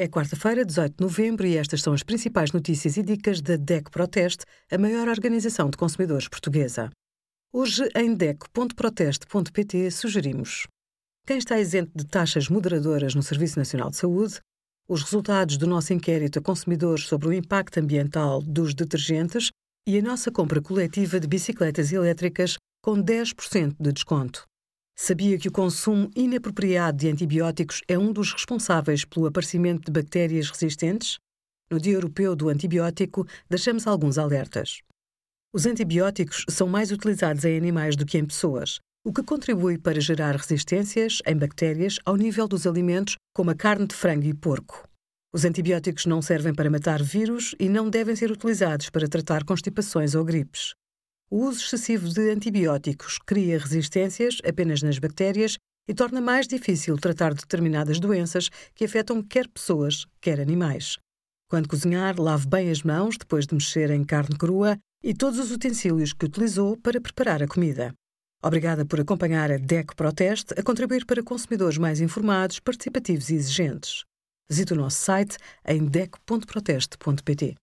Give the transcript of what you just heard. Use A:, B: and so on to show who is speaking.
A: É quarta-feira, 18 de novembro, e estas são as principais notícias e dicas da DEC Proteste, a maior organização de consumidores portuguesa. Hoje, em DEC.proteste.pt, sugerimos quem está isento de taxas moderadoras no Serviço Nacional de Saúde, os resultados do nosso inquérito a consumidores sobre o impacto ambiental dos detergentes e a nossa compra coletiva de bicicletas elétricas com 10% de desconto. Sabia que o consumo inapropriado de antibióticos é um dos responsáveis pelo aparecimento de bactérias resistentes? No Dia Europeu do Antibiótico, deixamos alguns alertas. Os antibióticos são mais utilizados em animais do que em pessoas, o que contribui para gerar resistências em bactérias ao nível dos alimentos, como a carne de frango e porco. Os antibióticos não servem para matar vírus e não devem ser utilizados para tratar constipações ou gripes. O uso excessivo de antibióticos cria resistências apenas nas bactérias e torna mais difícil tratar determinadas doenças que afetam quer pessoas, quer animais. Quando cozinhar, lave bem as mãos depois de mexer em carne crua e todos os utensílios que utilizou para preparar a comida. Obrigada por acompanhar a DEC Proteste a contribuir para consumidores mais informados, participativos e exigentes. Visite o nosso site em dec.proteste.pt.